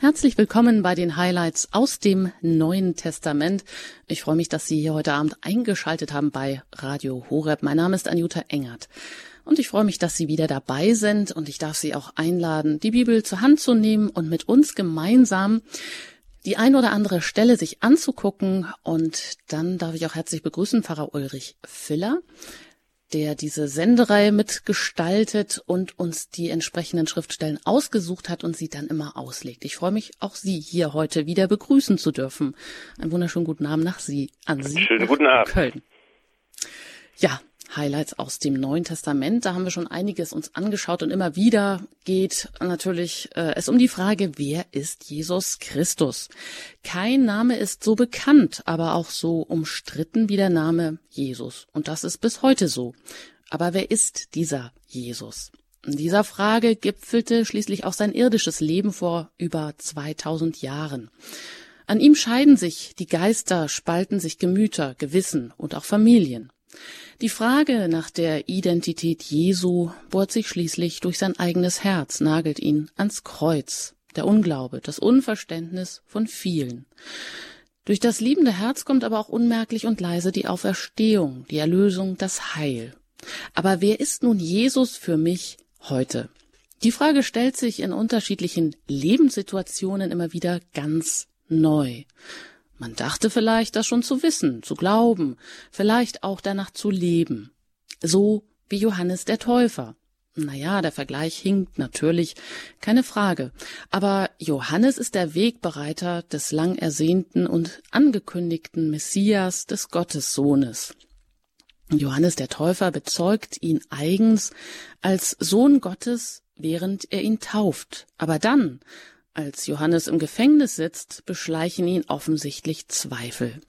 Herzlich willkommen bei den Highlights aus dem Neuen Testament. Ich freue mich, dass Sie hier heute Abend eingeschaltet haben bei Radio Horeb. Mein Name ist Anjuta Engert. Und ich freue mich, dass Sie wieder dabei sind und ich darf Sie auch einladen, die Bibel zur Hand zu nehmen und mit uns gemeinsam die ein oder andere Stelle sich anzugucken. Und dann darf ich auch herzlich begrüßen Pfarrer Ulrich Filler der diese Sendereihe mitgestaltet und uns die entsprechenden Schriftstellen ausgesucht hat und sie dann immer auslegt. Ich freue mich, auch Sie hier heute wieder begrüßen zu dürfen. Einen wunderschönen guten Abend nach Sie, an Sie. Schönen guten Abend. Köln. Ja, Highlights aus dem Neuen Testament. Da haben wir schon einiges uns angeschaut und immer wieder geht natürlich äh, es um die Frage, wer ist Jesus Christus? Kein Name ist so bekannt, aber auch so umstritten wie der Name Jesus. Und das ist bis heute so. Aber wer ist dieser Jesus? In dieser Frage gipfelte schließlich auch sein irdisches Leben vor über 2000 Jahren. An ihm scheiden sich die Geister, spalten sich Gemüter, Gewissen und auch Familien. Die Frage nach der Identität Jesu bohrt sich schließlich durch sein eigenes Herz, nagelt ihn ans Kreuz. Der Unglaube, das Unverständnis von vielen. Durch das liebende Herz kommt aber auch unmerklich und leise die Auferstehung, die Erlösung, das Heil. Aber wer ist nun Jesus für mich heute? Die Frage stellt sich in unterschiedlichen Lebenssituationen immer wieder ganz neu. Man dachte vielleicht, das schon zu wissen, zu glauben, vielleicht auch danach zu leben. So wie Johannes der Täufer. Naja, der Vergleich hinkt natürlich, keine Frage. Aber Johannes ist der Wegbereiter des lang ersehnten und angekündigten Messias des Gottessohnes. Johannes der Täufer bezeugt ihn eigens als Sohn Gottes, während er ihn tauft. Aber dann, als Johannes im Gefängnis sitzt, beschleichen ihn offensichtlich Zweifel.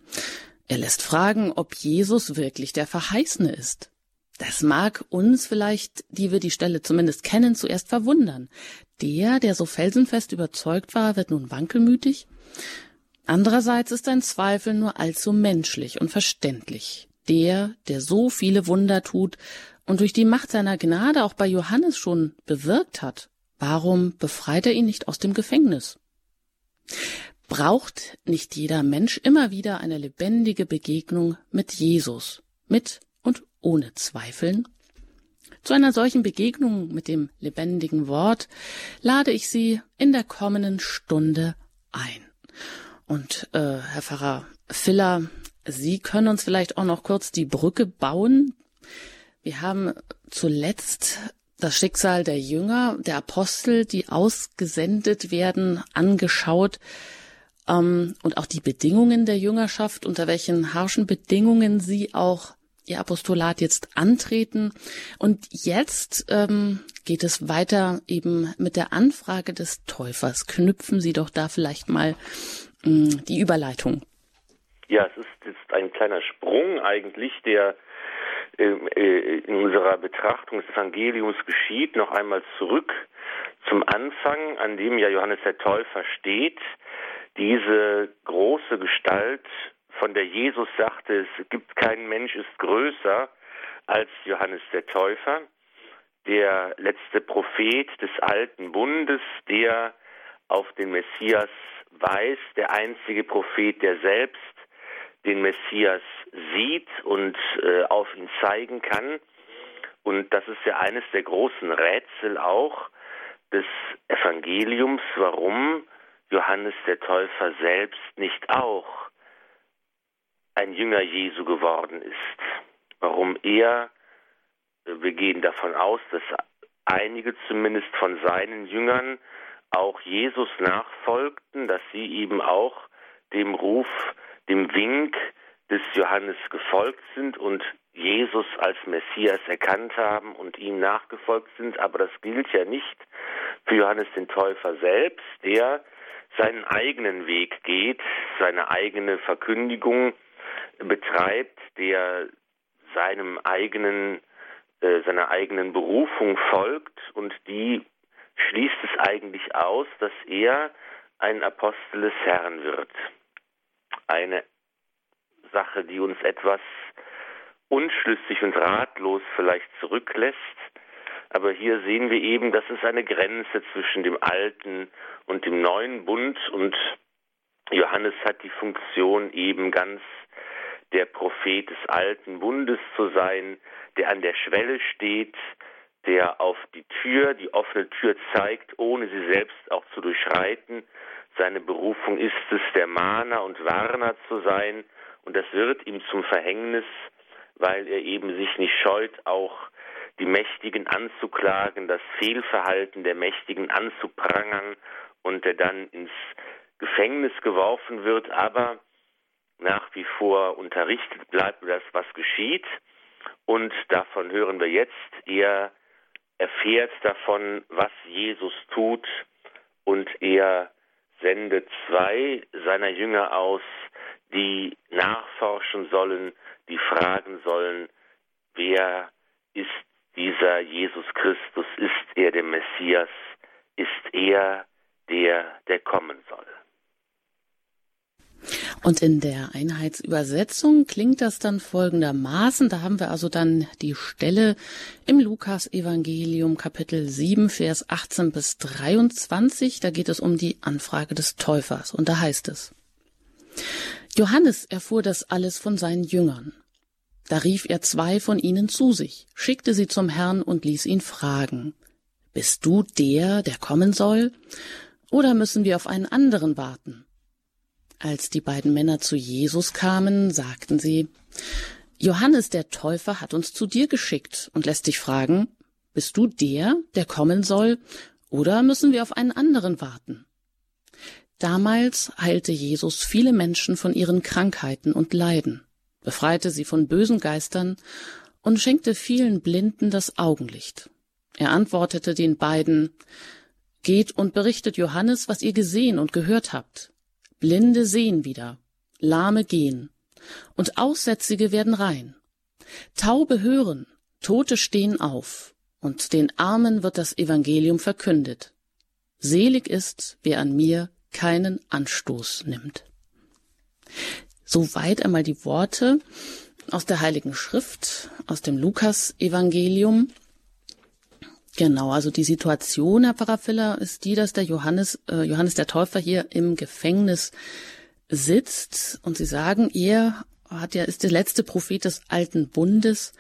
Er lässt fragen, ob Jesus wirklich der Verheißene ist. Das mag uns vielleicht, die wir die Stelle zumindest kennen, zuerst verwundern. Der, der so felsenfest überzeugt war, wird nun wankelmütig? Andererseits ist ein Zweifel nur allzu menschlich und verständlich. Der, der so viele Wunder tut und durch die Macht seiner Gnade auch bei Johannes schon bewirkt hat, Warum befreit er ihn nicht aus dem Gefängnis? Braucht nicht jeder Mensch immer wieder eine lebendige Begegnung mit Jesus, mit und ohne Zweifeln? Zu einer solchen Begegnung mit dem lebendigen Wort lade ich Sie in der kommenden Stunde ein. Und äh, Herr Pfarrer Filler, Sie können uns vielleicht auch noch kurz die Brücke bauen. Wir haben zuletzt das Schicksal der Jünger, der Apostel, die ausgesendet werden, angeschaut ähm, und auch die Bedingungen der Jüngerschaft, unter welchen harschen Bedingungen sie auch ihr Apostolat jetzt antreten. Und jetzt ähm, geht es weiter eben mit der Anfrage des Täufers. Knüpfen Sie doch da vielleicht mal ähm, die Überleitung. Ja, es ist jetzt ein kleiner Sprung eigentlich, der in unserer Betrachtung des Evangeliums geschieht, noch einmal zurück zum Anfang, an dem ja Johannes der Täufer steht, diese große Gestalt, von der Jesus sagte, es gibt kein Mensch ist größer als Johannes der Täufer, der letzte Prophet des alten Bundes, der auf den Messias weist, der einzige Prophet, der selbst den Messias sieht und äh, auf ihn zeigen kann. Und das ist ja eines der großen Rätsel auch des Evangeliums, warum Johannes der Täufer selbst nicht auch ein Jünger Jesu geworden ist. Warum er, äh, wir gehen davon aus, dass einige zumindest von seinen Jüngern auch Jesus nachfolgten, dass sie eben auch dem Ruf dem Wink des Johannes gefolgt sind und Jesus als Messias erkannt haben und ihm nachgefolgt sind. Aber das gilt ja nicht für Johannes den Täufer selbst, der seinen eigenen Weg geht, seine eigene Verkündigung betreibt, der seinem eigenen, äh, seiner eigenen Berufung folgt und die schließt es eigentlich aus, dass er ein Apostel des Herrn wird eine Sache, die uns etwas unschlüssig und ratlos vielleicht zurücklässt. Aber hier sehen wir eben, dass es eine Grenze zwischen dem alten und dem neuen Bund und Johannes hat die Funktion eben ganz der Prophet des alten Bundes zu sein, der an der Schwelle steht, der auf die Tür, die offene Tür zeigt, ohne sie selbst auch zu durchschreiten. Seine Berufung ist es, der Mahner und Warner zu sein, und das wird ihm zum Verhängnis, weil er eben sich nicht scheut, auch die Mächtigen anzuklagen, das Fehlverhalten der Mächtigen anzuprangern und der dann ins Gefängnis geworfen wird, aber nach wie vor unterrichtet bleibt über das, was geschieht. Und davon hören wir jetzt. Er erfährt davon, was Jesus tut und er sendet zwei seiner Jünger aus, die nachforschen sollen, die fragen sollen, wer ist dieser Jesus Christus? Ist er der Messias? Ist er der, der kommen soll? Und in der Einheitsübersetzung klingt das dann folgendermaßen. Da haben wir also dann die Stelle im Lukas-Evangelium Kapitel 7, Vers 18 bis 23. Da geht es um die Anfrage des Täufers. Und da heißt es, Johannes erfuhr das alles von seinen Jüngern. Da rief er zwei von ihnen zu sich, schickte sie zum Herrn und ließ ihn fragen, Bist du der, der kommen soll? Oder müssen wir auf einen anderen warten? Als die beiden Männer zu Jesus kamen, sagten sie, Johannes der Täufer hat uns zu dir geschickt und lässt dich fragen, bist du der, der kommen soll, oder müssen wir auf einen anderen warten? Damals heilte Jesus viele Menschen von ihren Krankheiten und Leiden, befreite sie von bösen Geistern und schenkte vielen Blinden das Augenlicht. Er antwortete den beiden, Geht und berichtet Johannes, was ihr gesehen und gehört habt. Blinde sehen wieder, Lahme gehen, und Aussätzige werden rein. Taube hören, Tote stehen auf, und den Armen wird das Evangelium verkündet. Selig ist, wer an mir keinen Anstoß nimmt. Soweit einmal die Worte aus der Heiligen Schrift, aus dem Lukas-Evangelium. Genau, also die Situation, Herr Pfarrer Filler, ist die, dass der Johannes, äh, Johannes der Täufer hier im Gefängnis sitzt und Sie sagen, er hat ja, ist der letzte Prophet des alten Bundes.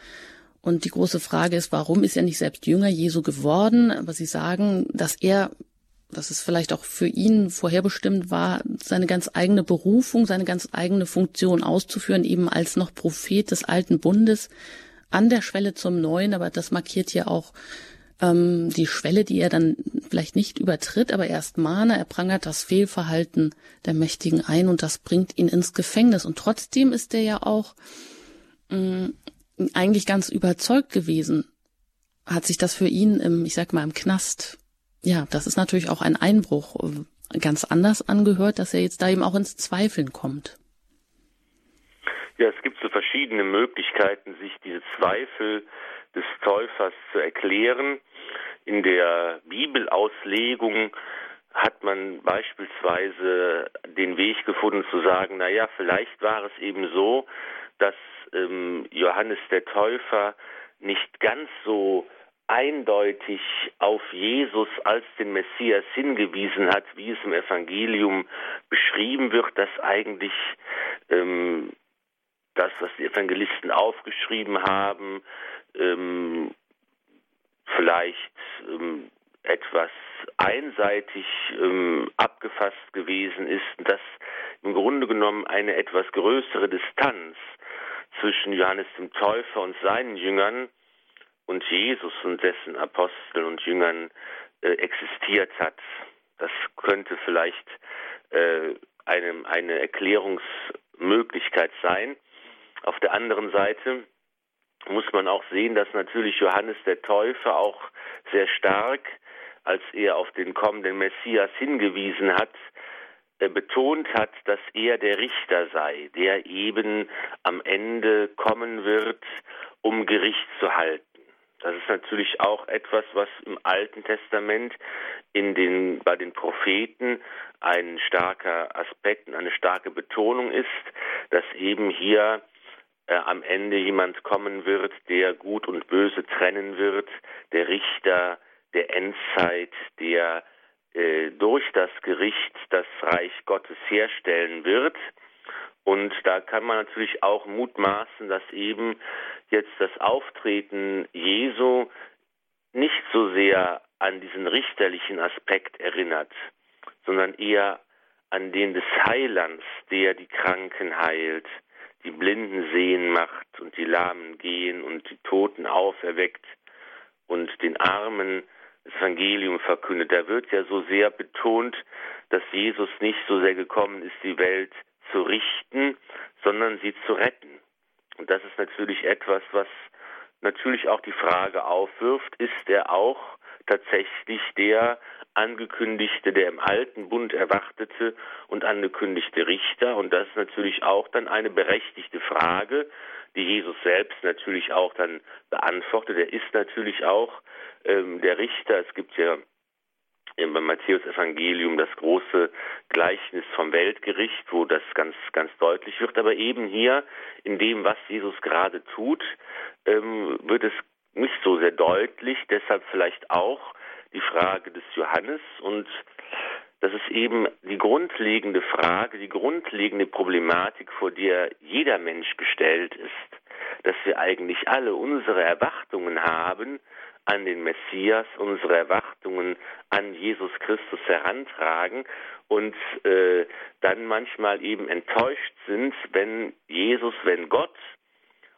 Und die große Frage ist, warum ist er nicht selbst Jünger Jesu geworden? Aber Sie sagen, dass er, dass es vielleicht auch für ihn vorherbestimmt war, seine ganz eigene Berufung, seine ganz eigene Funktion auszuführen, eben als noch Prophet des alten Bundes an der Schwelle zum Neuen. Aber das markiert ja auch ähm, die Schwelle, die er dann vielleicht nicht übertritt, aber erst mahne, er prangert das Fehlverhalten der Mächtigen ein und das bringt ihn ins Gefängnis. Und trotzdem ist er ja auch mh, eigentlich ganz überzeugt gewesen, hat sich das für ihn im, ich sag mal, im Knast, ja, das ist natürlich auch ein Einbruch, äh, ganz anders angehört, dass er jetzt da eben auch ins Zweifeln kommt. Ja, es gibt so verschiedene Möglichkeiten, sich diese Zweifel des Täufers zu erklären. In der Bibelauslegung hat man beispielsweise den Weg gefunden zu sagen, na ja, vielleicht war es eben so, dass ähm, Johannes der Täufer nicht ganz so eindeutig auf Jesus als den Messias hingewiesen hat, wie es im Evangelium beschrieben wird, dass eigentlich ähm, das, was die Evangelisten aufgeschrieben haben, ähm, vielleicht ähm, etwas einseitig ähm, abgefasst gewesen ist, dass im Grunde genommen eine etwas größere Distanz zwischen Johannes dem Täufer und seinen Jüngern und Jesus und dessen Aposteln und Jüngern äh, existiert hat. Das könnte vielleicht äh, eine, eine Erklärungsmöglichkeit sein. Auf der anderen Seite muss man auch sehen, dass natürlich Johannes der Täufer auch sehr stark, als er auf den kommenden Messias hingewiesen hat, äh, betont hat, dass er der Richter sei, der eben am Ende kommen wird, um Gericht zu halten. Das ist natürlich auch etwas, was im Alten Testament in den, bei den Propheten ein starker Aspekt und eine starke Betonung ist, dass eben hier äh, am Ende jemand kommen wird, der Gut und Böse trennen wird, der Richter der Endzeit, der äh, durch das Gericht das Reich Gottes herstellen wird. Und da kann man natürlich auch mutmaßen, dass eben jetzt das Auftreten Jesu nicht so sehr an diesen richterlichen Aspekt erinnert, sondern eher an den des Heilands, der die Kranken heilt, die Blinden sehen macht und die Lahmen gehen und die Toten auferweckt und den Armen das Evangelium verkündet. Da wird ja so sehr betont, dass Jesus nicht so sehr gekommen ist, die Welt zu richten, sondern sie zu retten. Und das ist natürlich etwas, was natürlich auch die Frage aufwirft, ist er auch tatsächlich der angekündigte, der im alten Bund erwartete und angekündigte Richter. Und das ist natürlich auch dann eine berechtigte Frage, die Jesus selbst natürlich auch dann beantwortet. Er ist natürlich auch ähm, der Richter. Es gibt ja im Matthäus Evangelium das große Gleichnis vom Weltgericht, wo das ganz, ganz deutlich wird. Aber eben hier in dem, was Jesus gerade tut, ähm, wird es nicht so sehr deutlich. Deshalb vielleicht auch die Frage des Johannes und das ist eben die grundlegende Frage, die grundlegende Problematik, vor der jeder Mensch gestellt ist, dass wir eigentlich alle unsere Erwartungen haben an den Messias, unsere Erwartungen an Jesus Christus herantragen und äh, dann manchmal eben enttäuscht sind, wenn Jesus, wenn Gott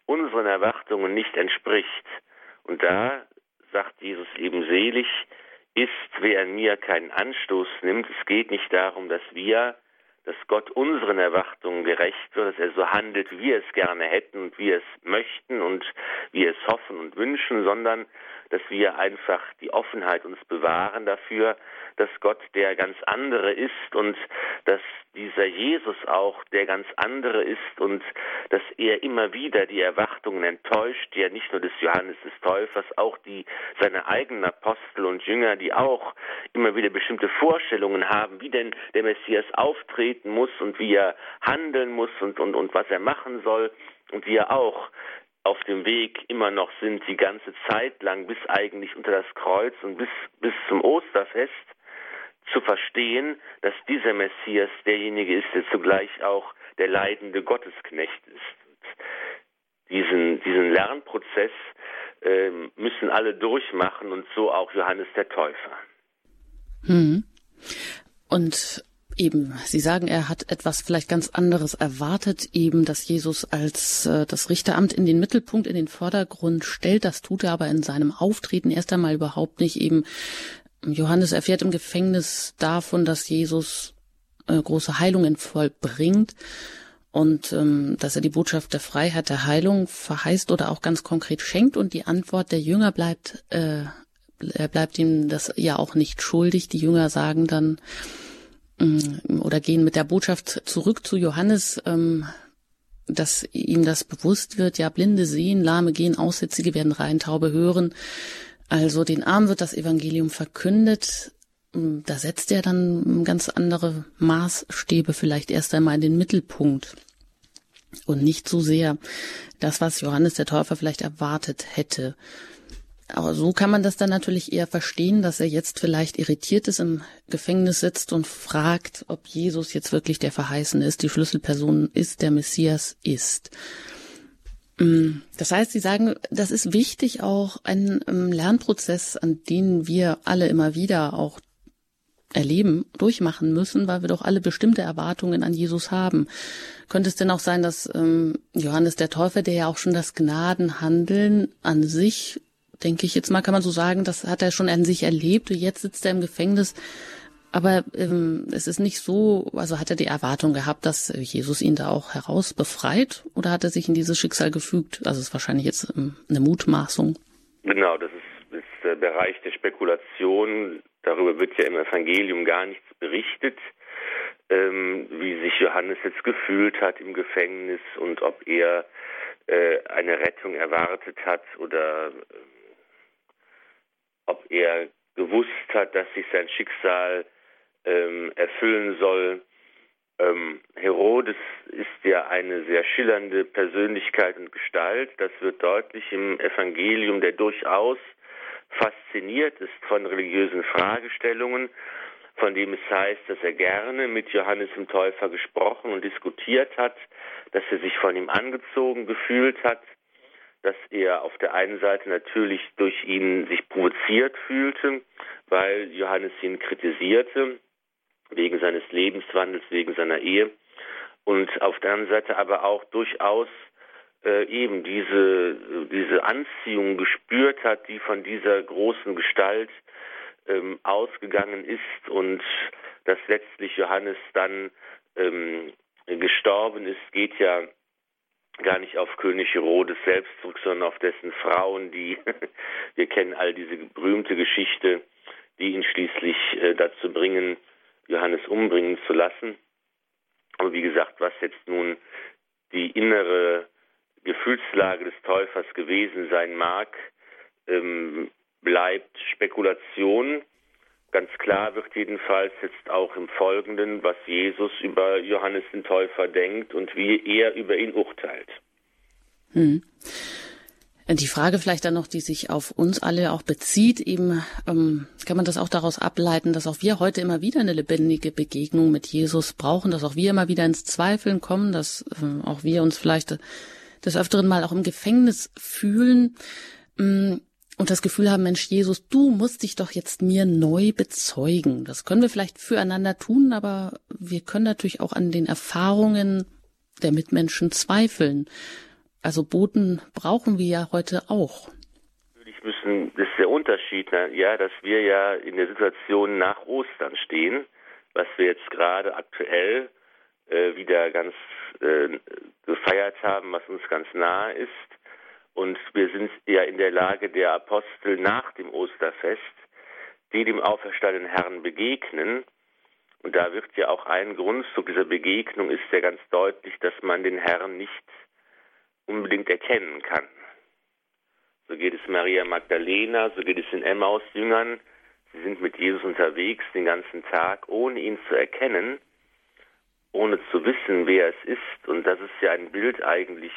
unseren Erwartungen nicht entspricht. Und da sagt Jesus eben selig, ist, wer an mir keinen Anstoß nimmt. Es geht nicht darum, dass wir, dass Gott unseren Erwartungen gerecht wird, dass er so handelt, wie wir es gerne hätten und wie wir es möchten und wie wir es hoffen und wünschen, sondern dass wir einfach die Offenheit uns bewahren dafür, dass Gott der ganz andere ist und dass dieser Jesus auch der ganz andere ist und dass er immer wieder die Erwartungen enttäuscht, ja nicht nur des Johannes des Täufers, auch die seine eigenen Apostel und Jünger, die auch immer wieder bestimmte Vorstellungen haben, wie denn der Messias auftreten muss und wie er handeln muss und, und, und was er machen soll und wie er auch auf dem Weg immer noch sind, die ganze Zeit lang, bis eigentlich unter das Kreuz und bis, bis zum Osterfest, zu verstehen, dass dieser Messias derjenige ist, der zugleich auch der leidende Gottesknecht ist. Diesen, diesen Lernprozess äh, müssen alle durchmachen und so auch Johannes der Täufer. Hm. Und Eben, Sie sagen, er hat etwas vielleicht ganz anderes erwartet, eben, dass Jesus als äh, das Richteramt in den Mittelpunkt, in den Vordergrund stellt. Das tut er aber in seinem Auftreten erst einmal überhaupt nicht. Eben, Johannes erfährt im Gefängnis davon, dass Jesus äh, große Heilungen vollbringt und ähm, dass er die Botschaft der Freiheit, der Heilung verheißt oder auch ganz konkret schenkt. Und die Antwort der Jünger bleibt, äh, er bleibt ihm das ja auch nicht schuldig. Die Jünger sagen dann, Mm, oder gehen mit der Botschaft zurück zu Johannes, ähm, dass ihm das bewusst wird, ja, Blinde sehen, Lahme gehen, Aussätzige werden rein, Taube hören. Also den Armen wird das Evangelium verkündet. Mm, da setzt er dann ganz andere Maßstäbe vielleicht erst einmal in den Mittelpunkt. Und nicht so sehr das, was Johannes der Täufer vielleicht erwartet hätte. Aber so kann man das dann natürlich eher verstehen, dass er jetzt vielleicht irritiert ist, im Gefängnis sitzt und fragt, ob Jesus jetzt wirklich der Verheißene ist, die Schlüsselperson ist, der Messias ist. Mm, das heißt, Sie sagen, das ist wichtig auch ein ähm, Lernprozess, an den wir alle immer wieder auch erleben, durchmachen müssen, weil wir doch alle bestimmte Erwartungen an Jesus haben. Könnte es denn auch sein, dass ähm, Johannes der Täufer, der ja auch schon das Gnadenhandeln an sich denke ich jetzt mal, kann man so sagen, das hat er schon an sich erlebt. Jetzt sitzt er im Gefängnis. Aber ähm, es ist nicht so, also hat er die Erwartung gehabt, dass Jesus ihn da auch heraus befreit oder hat er sich in dieses Schicksal gefügt? Also es ist wahrscheinlich jetzt ähm, eine Mutmaßung. Genau, das ist, ist der Bereich der Spekulation. Darüber wird ja im Evangelium gar nichts berichtet, ähm, wie sich Johannes jetzt gefühlt hat im Gefängnis und ob er äh, eine Rettung erwartet hat oder äh, ob er gewusst hat, dass sich sein Schicksal ähm, erfüllen soll. Ähm, Herodes ist ja eine sehr schillernde Persönlichkeit und Gestalt. Das wird deutlich im Evangelium, der durchaus fasziniert ist von religiösen Fragestellungen, von dem es heißt, dass er gerne mit Johannes dem Täufer gesprochen und diskutiert hat, dass er sich von ihm angezogen gefühlt hat, dass er auf der einen Seite natürlich durch ihn sich provoziert fühlte, weil Johannes ihn kritisierte, wegen seines Lebenswandels, wegen seiner Ehe, und auf der anderen Seite aber auch durchaus äh, eben diese, diese Anziehung gespürt hat, die von dieser großen Gestalt ähm, ausgegangen ist und dass letztlich Johannes dann ähm, gestorben ist, geht ja gar nicht auf König Herodes selbst zurück, sondern auf dessen Frauen, die, wir kennen all diese berühmte Geschichte, die ihn schließlich äh, dazu bringen, Johannes umbringen zu lassen. Aber wie gesagt, was jetzt nun die innere Gefühlslage des Täufers gewesen sein mag, ähm, bleibt Spekulation. Ganz klar wird jedenfalls jetzt auch im Folgenden, was Jesus über Johannes den Täufer denkt und wie er über ihn urteilt. Hm. Die Frage vielleicht dann noch, die sich auf uns alle auch bezieht, eben ähm, kann man das auch daraus ableiten, dass auch wir heute immer wieder eine lebendige Begegnung mit Jesus brauchen, dass auch wir immer wieder ins Zweifeln kommen, dass äh, auch wir uns vielleicht des Öfteren mal auch im Gefängnis fühlen. Ähm, und das Gefühl haben, Mensch, Jesus, du musst dich doch jetzt mir neu bezeugen. Das können wir vielleicht füreinander tun, aber wir können natürlich auch an den Erfahrungen der Mitmenschen zweifeln. Also Boten brauchen wir ja heute auch. Natürlich müssen, das ist der Unterschied, ne? ja, dass wir ja in der Situation nach Ostern stehen, was wir jetzt gerade aktuell äh, wieder ganz äh, gefeiert haben, was uns ganz nahe ist und wir sind ja in der Lage der Apostel nach dem Osterfest, die dem auferstandenen Herrn begegnen. Und da wird ja auch ein Grundzug dieser Begegnung ist ja ganz deutlich, dass man den Herrn nicht unbedingt erkennen kann. So geht es Maria Magdalena, so geht es den Emmaus-Jüngern. Sie sind mit Jesus unterwegs den ganzen Tag, ohne ihn zu erkennen, ohne zu wissen, wer es ist. Und das ist ja ein Bild eigentlich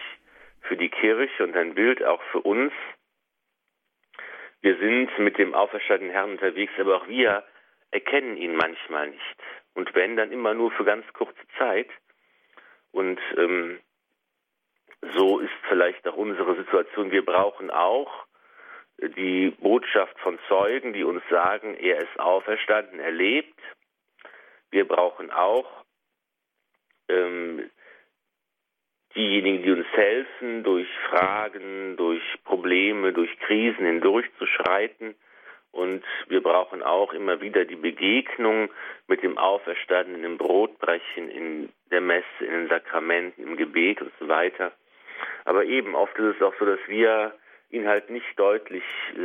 für die Kirche und ein Bild auch für uns. Wir sind mit dem auferstandenen Herrn unterwegs, aber auch wir erkennen ihn manchmal nicht. Und wenn, dann immer nur für ganz kurze Zeit. Und ähm, so ist vielleicht auch unsere Situation. Wir brauchen auch die Botschaft von Zeugen, die uns sagen, er ist auferstanden, er lebt. Wir brauchen auch ähm, diejenigen, die uns helfen, durch Fragen, durch Probleme, durch Krisen hindurchzuschreiten. Und wir brauchen auch immer wieder die Begegnung mit dem Auferstandenen im Brotbrechen, in der Messe, in den Sakramenten, im Gebet und so weiter. Aber eben oft ist es auch so, dass wir ihn halt nicht deutlich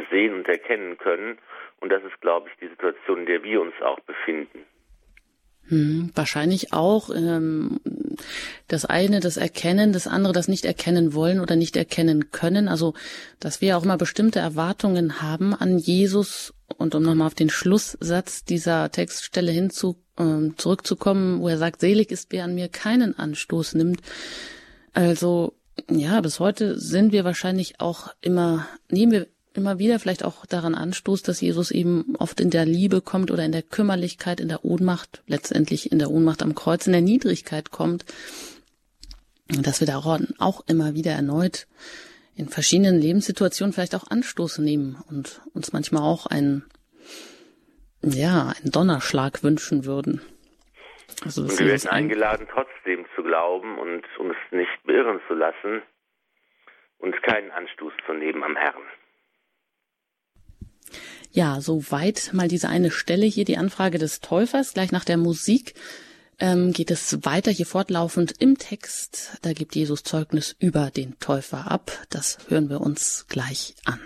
sehen und erkennen können. Und das ist, glaube ich, die Situation, in der wir uns auch befinden. Hm, wahrscheinlich auch ähm, das eine das Erkennen, das andere das nicht erkennen wollen oder nicht erkennen können. Also, dass wir auch mal bestimmte Erwartungen haben an Jesus. Und um nochmal auf den Schlusssatz dieser Textstelle hinzu ähm, zurückzukommen, wo er sagt, selig ist, wer an mir keinen Anstoß nimmt. Also, ja, bis heute sind wir wahrscheinlich auch immer, nehmen wir immer wieder vielleicht auch daran anstoßt, dass Jesus eben oft in der Liebe kommt oder in der Kümmerlichkeit, in der Ohnmacht, letztendlich in der Ohnmacht am Kreuz, in der Niedrigkeit kommt. Dass wir daran auch immer wieder erneut in verschiedenen Lebenssituationen vielleicht auch Anstoß nehmen und uns manchmal auch einen, ja, einen Donnerschlag wünschen würden. Also und wir werden eingeladen, trotzdem zu glauben und uns nicht beirren zu lassen und keinen Anstoß zu nehmen am Herrn. Ja, soweit mal diese eine Stelle hier, die Anfrage des Täufers. Gleich nach der Musik ähm, geht es weiter hier fortlaufend im Text. Da gibt Jesus Zeugnis über den Täufer ab. Das hören wir uns gleich an.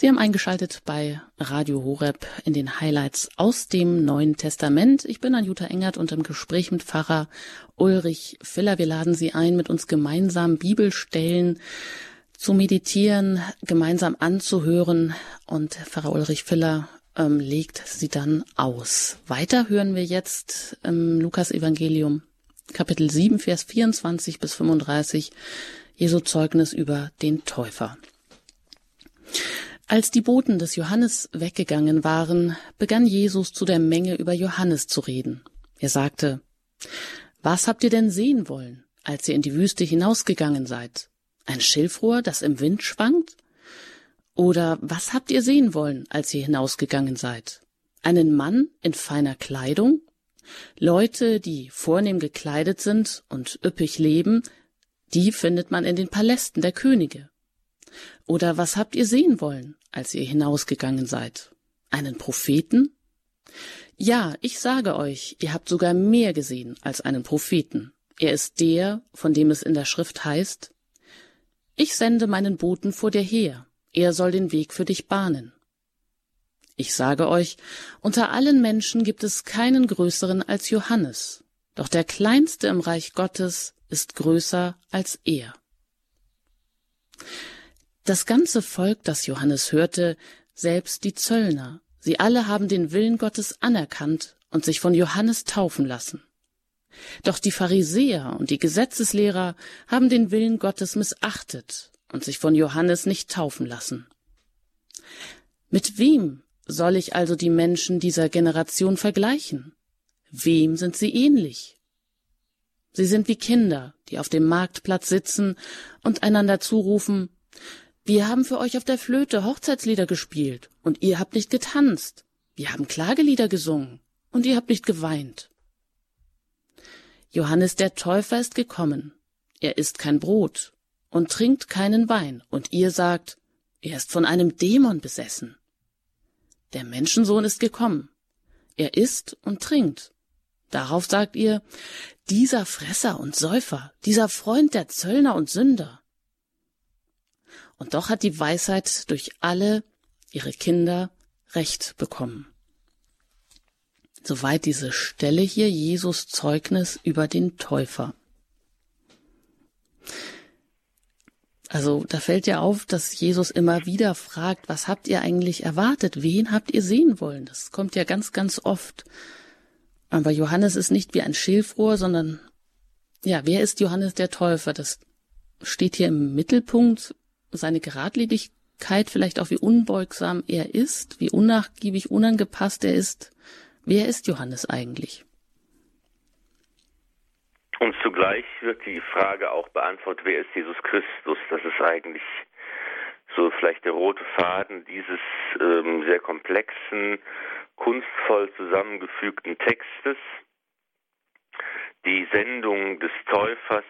Sie haben eingeschaltet bei Radio Horeb in den Highlights aus dem Neuen Testament. Ich bin Anjuta Engert und im Gespräch mit Pfarrer Ulrich Filler. Wir laden Sie ein, mit uns gemeinsam Bibelstellen zu meditieren, gemeinsam anzuhören. Und Pfarrer Ulrich Filler ähm, legt sie dann aus. Weiter hören wir jetzt im Lukas Evangelium Kapitel 7, Vers 24 bis 35 Jesu Zeugnis über den Täufer. Als die Boten des Johannes weggegangen waren, begann Jesus zu der Menge über Johannes zu reden. Er sagte, Was habt ihr denn sehen wollen, als ihr in die Wüste hinausgegangen seid? Ein Schilfrohr, das im Wind schwankt? Oder was habt ihr sehen wollen, als ihr hinausgegangen seid? Einen Mann in feiner Kleidung? Leute, die vornehm gekleidet sind und üppig leben, die findet man in den Palästen der Könige. Oder was habt ihr sehen wollen? als ihr hinausgegangen seid? Einen Propheten? Ja, ich sage euch, ihr habt sogar mehr gesehen als einen Propheten. Er ist der, von dem es in der Schrift heißt, ich sende meinen Boten vor dir her, er soll den Weg für dich bahnen. Ich sage euch, unter allen Menschen gibt es keinen größeren als Johannes, doch der Kleinste im Reich Gottes ist größer als er. Das ganze Volk, das Johannes hörte, selbst die Zöllner, sie alle haben den Willen Gottes anerkannt und sich von Johannes taufen lassen. Doch die Pharisäer und die Gesetzeslehrer haben den Willen Gottes missachtet und sich von Johannes nicht taufen lassen. Mit wem soll ich also die Menschen dieser Generation vergleichen? Wem sind sie ähnlich? Sie sind wie Kinder, die auf dem Marktplatz sitzen und einander zurufen wir haben für euch auf der Flöte Hochzeitslieder gespielt und ihr habt nicht getanzt. Wir haben Klagelieder gesungen und ihr habt nicht geweint. Johannes der Täufer ist gekommen. Er isst kein Brot und trinkt keinen Wein, und ihr sagt, er ist von einem Dämon besessen. Der Menschensohn ist gekommen. Er isst und trinkt. Darauf sagt ihr, dieser Fresser und Säufer, dieser Freund der Zöllner und Sünder. Und doch hat die Weisheit durch alle ihre Kinder Recht bekommen. Soweit diese Stelle hier Jesus Zeugnis über den Täufer. Also da fällt ja auf, dass Jesus immer wieder fragt, was habt ihr eigentlich erwartet? Wen habt ihr sehen wollen? Das kommt ja ganz, ganz oft. Aber Johannes ist nicht wie ein Schilfrohr, sondern ja, wer ist Johannes der Täufer? Das steht hier im Mittelpunkt seine Geradlinigkeit, vielleicht auch wie unbeugsam er ist, wie unnachgiebig, unangepasst er ist. Wer ist Johannes eigentlich? Und zugleich wird die Frage auch beantwortet, wer ist Jesus Christus? Das ist eigentlich so vielleicht der rote Faden dieses ähm, sehr komplexen, kunstvoll zusammengefügten Textes. Die Sendung des Täufers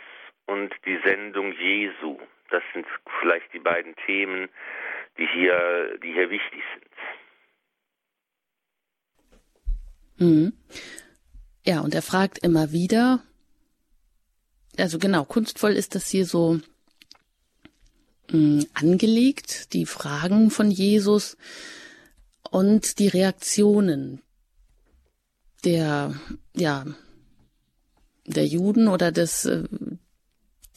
und die Sendung Jesu. Das sind vielleicht die beiden Themen, die hier, die hier wichtig sind. Mhm. Ja, und er fragt immer wieder, also genau, kunstvoll ist das hier so mh, mm, angelegt, die Fragen von Jesus und die Reaktionen der, ja, der Juden oder des, äh,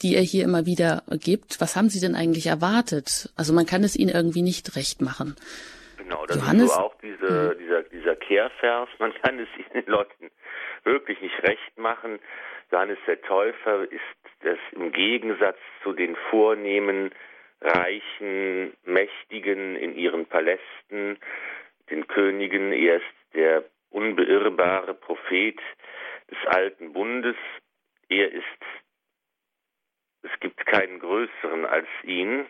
die er hier immer wieder gibt. Was haben Sie denn eigentlich erwartet? Also man kann es Ihnen irgendwie nicht recht machen. Genau, das Johannes, ist so auch diese, hm. dieser, dieser Kehrvers. Man kann es den Leuten wirklich nicht recht machen. Johannes der Täufer ist das im Gegensatz zu den vornehmen, reichen, mächtigen in ihren Palästen, den Königen, er ist der unbeirrbare Prophet des alten Bundes. Er ist es gibt keinen größeren als ihn.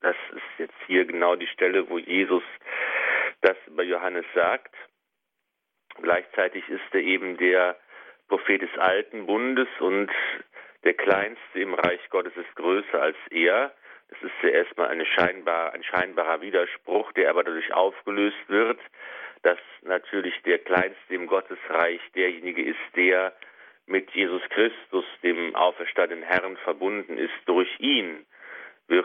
Das ist jetzt hier genau die Stelle, wo Jesus das über Johannes sagt. Gleichzeitig ist er eben der Prophet des alten Bundes und der Kleinste im Reich Gottes ist größer als er. Das ist ja erstmal eine scheinbar, ein scheinbarer Widerspruch, der aber dadurch aufgelöst wird, dass natürlich der Kleinste im Gottesreich derjenige ist, der mit Jesus Christus, dem auferstandenen Herrn, verbunden ist. Durch ihn wird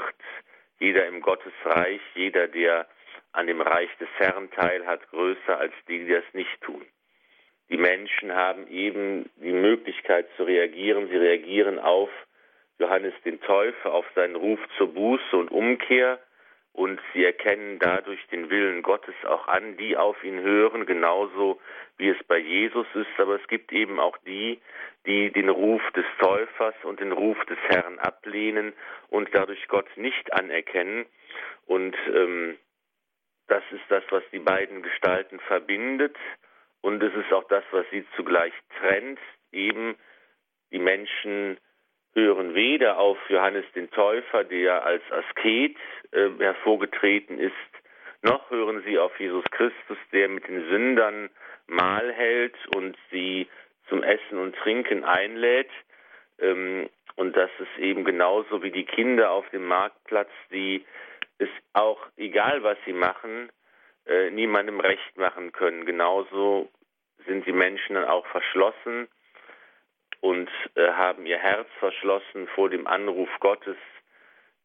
jeder im Gottesreich, jeder, der an dem Reich des Herrn teilhat, größer als die, die das nicht tun. Die Menschen haben eben die Möglichkeit zu reagieren. Sie reagieren auf Johannes den Täufer, auf seinen Ruf zur Buße und Umkehr und sie erkennen dadurch den Willen Gottes auch an, die auf ihn hören, genauso wie es bei Jesus ist. Aber es gibt eben auch die, die den Ruf des Täufers und den Ruf des Herrn ablehnen und dadurch Gott nicht anerkennen. Und ähm, das ist das, was die beiden Gestalten verbindet. Und es ist auch das, was sie zugleich trennt, eben die Menschen hören weder auf Johannes den Täufer, der als Asket äh, hervorgetreten ist, noch hören sie auf Jesus Christus, der mit den Sündern Mahl hält und sie zum Essen und Trinken einlädt. Ähm, und das ist eben genauso wie die Kinder auf dem Marktplatz, die es auch, egal was sie machen, äh, niemandem recht machen können. Genauso sind die Menschen dann auch verschlossen und äh, haben ihr Herz verschlossen vor dem Anruf Gottes,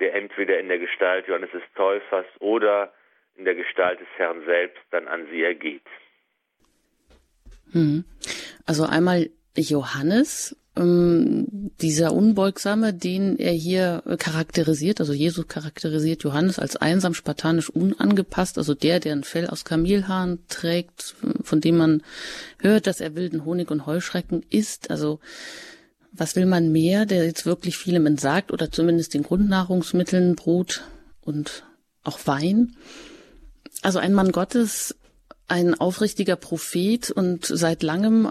der entweder in der Gestalt Johannes des Täufers oder in der Gestalt des Herrn selbst dann an sie ergeht. Hm. Also einmal Johannes, ähm, dieser Unbeugsame, den er hier charakterisiert, also Jesus charakterisiert Johannes als einsam, spartanisch, unangepasst, also der, der ein Fell aus Kamelhaaren trägt, von dem man hört, dass er wilden Honig und Heuschrecken isst, also was will man mehr, der jetzt wirklich vielem entsagt oder zumindest den Grundnahrungsmitteln, Brot und auch Wein? Also ein Mann Gottes, ein aufrichtiger Prophet und seit langem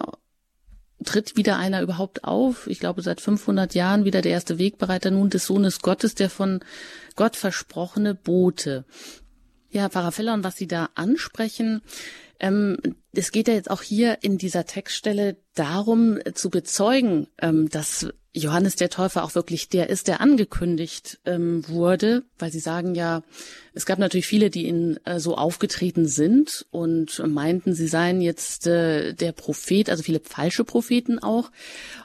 tritt wieder einer überhaupt auf. Ich glaube, seit 500 Jahren wieder der erste Wegbereiter nun des Sohnes Gottes, der von Gott versprochene Bote. Ja, Pfarrer Feller, und was Sie da ansprechen, ähm, es geht ja jetzt auch hier in dieser Textstelle darum zu bezeugen, ähm, dass Johannes der Täufer auch wirklich der ist, der angekündigt ähm, wurde, weil sie sagen ja, es gab natürlich viele, die ihn äh, so aufgetreten sind und meinten, sie seien jetzt äh, der Prophet, also viele falsche Propheten auch.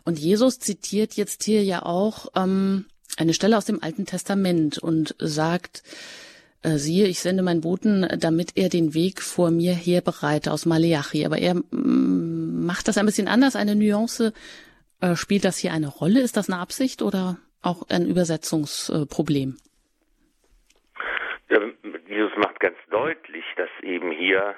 Und Jesus zitiert jetzt hier ja auch ähm, eine Stelle aus dem Alten Testament und sagt, äh, siehe, ich sende meinen Boten, damit er den Weg vor mir herbereite aus Maleachi. Aber er mm, macht das ein bisschen anders, eine Nuance äh, spielt das hier eine Rolle? Ist das eine Absicht oder auch ein Übersetzungsproblem? Ja, Jesus macht ganz deutlich, dass eben hier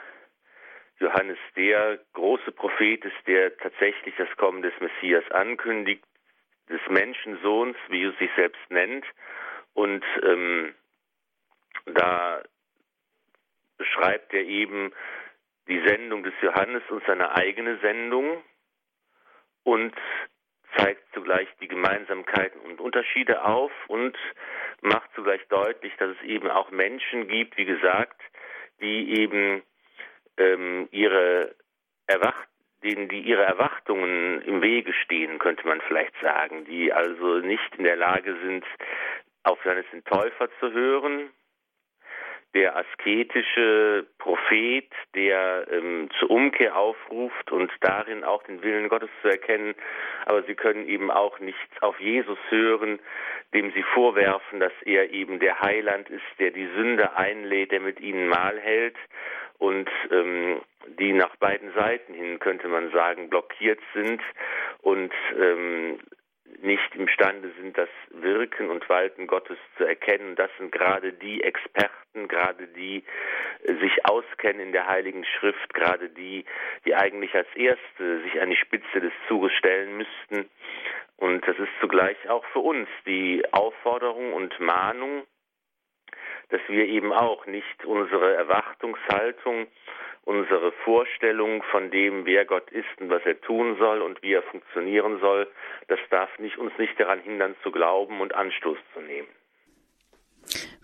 Johannes der große Prophet ist, der tatsächlich das Kommen des Messias ankündigt, des Menschensohns, wie Jesus sich selbst nennt. Und ähm, da beschreibt er eben die Sendung des Johannes und seine eigene Sendung und zeigt zugleich die Gemeinsamkeiten und Unterschiede auf und macht zugleich deutlich, dass es eben auch Menschen gibt, wie gesagt, die eben ähm, ihre Erwacht denen die ihre Erwartungen im Wege stehen, könnte man vielleicht sagen, die also nicht in der Lage sind, auf Johannes den Täufer zu hören, der asketische Prophet, der ähm, zur Umkehr aufruft und darin auch den Willen Gottes zu erkennen. Aber sie können eben auch nicht auf Jesus hören, dem sie vorwerfen, dass er eben der Heiland ist, der die Sünde einlädt, der mit ihnen Mahl hält und ähm, die nach beiden Seiten hin, könnte man sagen, blockiert sind und ähm, nicht imstande sind, das Wirken und Walten Gottes zu erkennen. Das sind gerade die Experten, gerade die äh, sich auskennen in der Heiligen Schrift, gerade die, die eigentlich als Erste sich an die Spitze des Zuges stellen müssten. Und das ist zugleich auch für uns die Aufforderung und Mahnung, dass wir eben auch nicht unsere Erwartungshaltung unsere Vorstellung von dem, wer Gott ist und was er tun soll und wie er funktionieren soll, das darf nicht, uns nicht daran hindern zu glauben und Anstoß zu nehmen.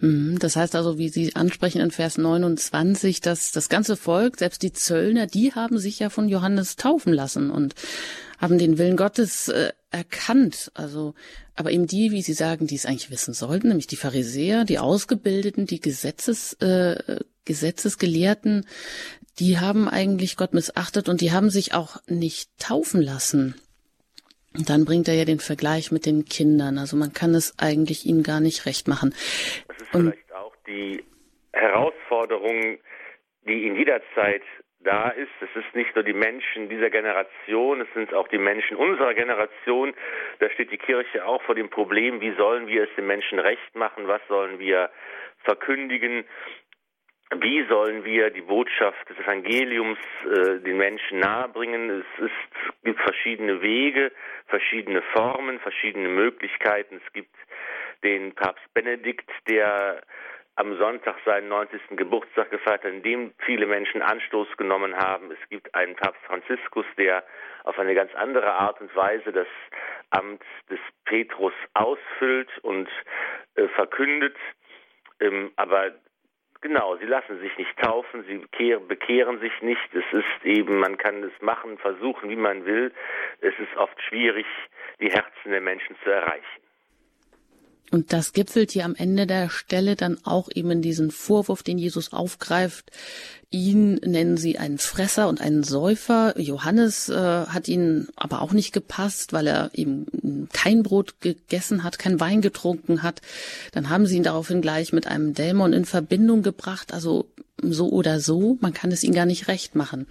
Mhm, das heißt also, wie Sie ansprechen in Vers 29, dass das ganze Volk, selbst die Zöllner, die haben sich ja von Johannes taufen lassen und haben den Willen Gottes äh, erkannt. Also, aber eben die, wie Sie sagen, die es eigentlich wissen sollten, nämlich die Pharisäer, die Ausgebildeten, die Gesetzes, äh, Gesetzesgelehrten, die haben eigentlich Gott missachtet und die haben sich auch nicht taufen lassen. Und dann bringt er ja den Vergleich mit den Kindern. Also man kann es eigentlich ihnen gar nicht recht machen. Das ist und, vielleicht auch die Herausforderung, die in jeder Zeit da ist. Es ist nicht nur die Menschen dieser Generation, es sind auch die Menschen unserer Generation. Da steht die Kirche auch vor dem Problem, wie sollen wir es den Menschen recht machen, was sollen wir verkündigen, wie sollen wir die Botschaft des Evangeliums äh, den Menschen nahebringen. Es, es gibt verschiedene Wege, verschiedene Formen, verschiedene Möglichkeiten. Es gibt den Papst Benedikt, der am Sonntag seinen 90. Geburtstag gefeiert, in dem viele Menschen Anstoß genommen haben. Es gibt einen Papst Franziskus, der auf eine ganz andere Art und Weise das Amt des Petrus ausfüllt und äh, verkündet. Ähm, aber genau, sie lassen sich nicht taufen, sie bekehren sich nicht. Es ist eben, man kann es machen, versuchen, wie man will. Es ist oft schwierig, die Herzen der Menschen zu erreichen. Und das gipfelt hier am Ende der Stelle dann auch eben in diesen Vorwurf, den Jesus aufgreift. Ihn nennen sie einen Fresser und einen Säufer. Johannes äh, hat ihn aber auch nicht gepasst, weil er eben kein Brot gegessen hat, kein Wein getrunken hat. Dann haben sie ihn daraufhin gleich mit einem Dämon in Verbindung gebracht. Also so oder so, man kann es ihnen gar nicht recht machen.